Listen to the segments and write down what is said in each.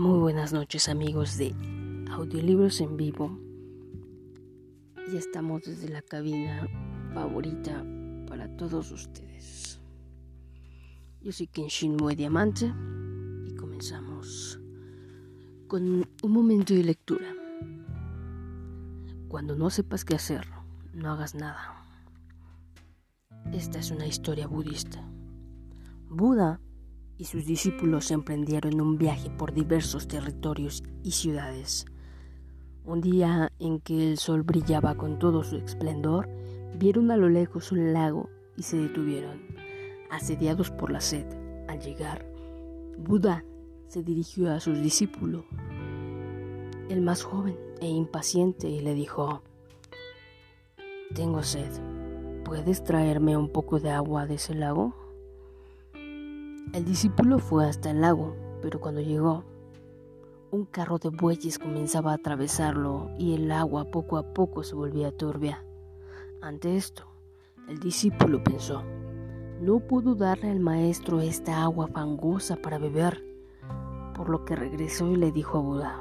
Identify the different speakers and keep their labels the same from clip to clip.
Speaker 1: Buenas noches amigos de Audiolibros en Vivo. Ya estamos desde la cabina favorita para todos ustedes. Yo soy Kenshin Mue Diamante y comenzamos con un momento de lectura. Cuando no sepas qué hacer, no hagas nada. Esta es una historia budista. Buda y sus discípulos emprendieron un viaje por diversos territorios y ciudades. Un día en que el sol brillaba con todo su esplendor, vieron a lo lejos un lago y se detuvieron, asediados por la sed. Al llegar, Buda se dirigió a sus discípulos, el más joven e impaciente, y le dijo, Tengo sed, ¿puedes traerme un poco de agua de ese lago? El discípulo fue hasta el lago, pero cuando llegó, un carro de bueyes comenzaba a atravesarlo y el agua poco a poco se volvía turbia. Ante esto, el discípulo pensó, no pudo darle al maestro esta agua fangosa para beber, por lo que regresó y le dijo a Buda,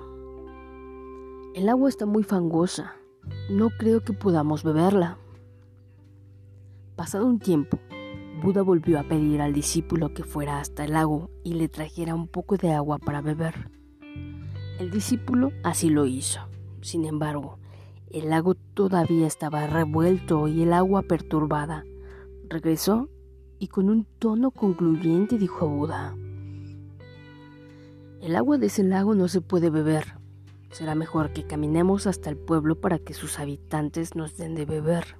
Speaker 1: el agua está muy fangosa, no creo que podamos beberla. Pasado un tiempo, Buda volvió a pedir al discípulo que fuera hasta el lago y le trajera un poco de agua para beber. El discípulo así lo hizo. Sin embargo, el lago todavía estaba revuelto y el agua perturbada. Regresó y con un tono concluyente dijo a Buda, El agua de ese lago no se puede beber. Será mejor que caminemos hasta el pueblo para que sus habitantes nos den de beber.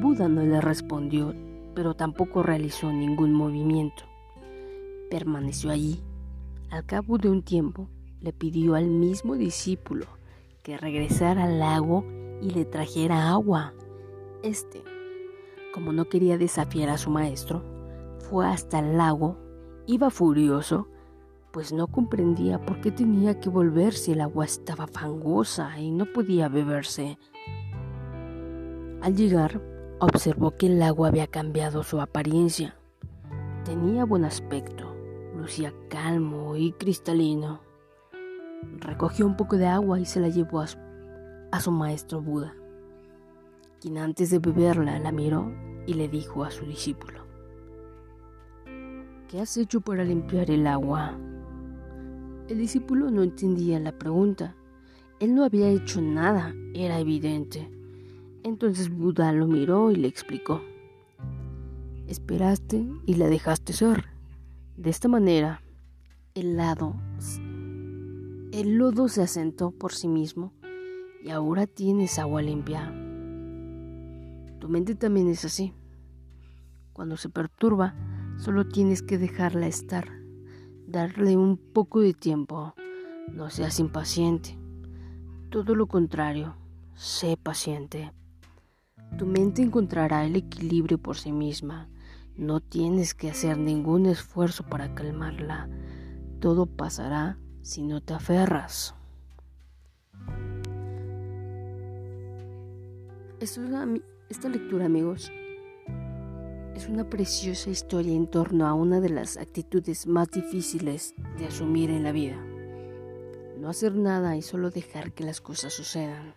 Speaker 1: Buda no le respondió, pero tampoco realizó ningún movimiento. Permaneció allí. Al cabo de un tiempo, le pidió al mismo discípulo que regresara al lago y le trajera agua. Este, como no quería desafiar a su maestro, fue hasta el lago, iba furioso, pues no comprendía por qué tenía que volver si el agua estaba fangosa y no podía beberse. Al llegar, Observó que el agua había cambiado su apariencia. Tenía buen aspecto, lucía calmo y cristalino. Recogió un poco de agua y se la llevó a su, maestro Buda, quien antes de beberla la miró y le dijo a su discípulo, ¿qué has hecho para limpiar el agua? El discípulo no entendía la pregunta. Él no había hecho nada, era evidente. Entonces Buda lo miró y le explicó. Esperaste y la dejaste ser. De esta manera, el lado, el lodo se asentó por sí mismo y ahora tienes agua limpia. Tu mente también es así. Cuando se perturba, solo tienes que dejarla estar, darle un poco de tiempo. No seas impaciente. Todo lo contrario, sé paciente. Tu mente encontrará el equilibrio por sí misma. No tienes que hacer ningún esfuerzo para calmarla. Todo pasará si no te aferras. esta lectura, amigos, es una preciosa historia en torno a una de las actitudes más difíciles de asumir en la vida. No hacer nada y solo dejar que las cosas sucedan.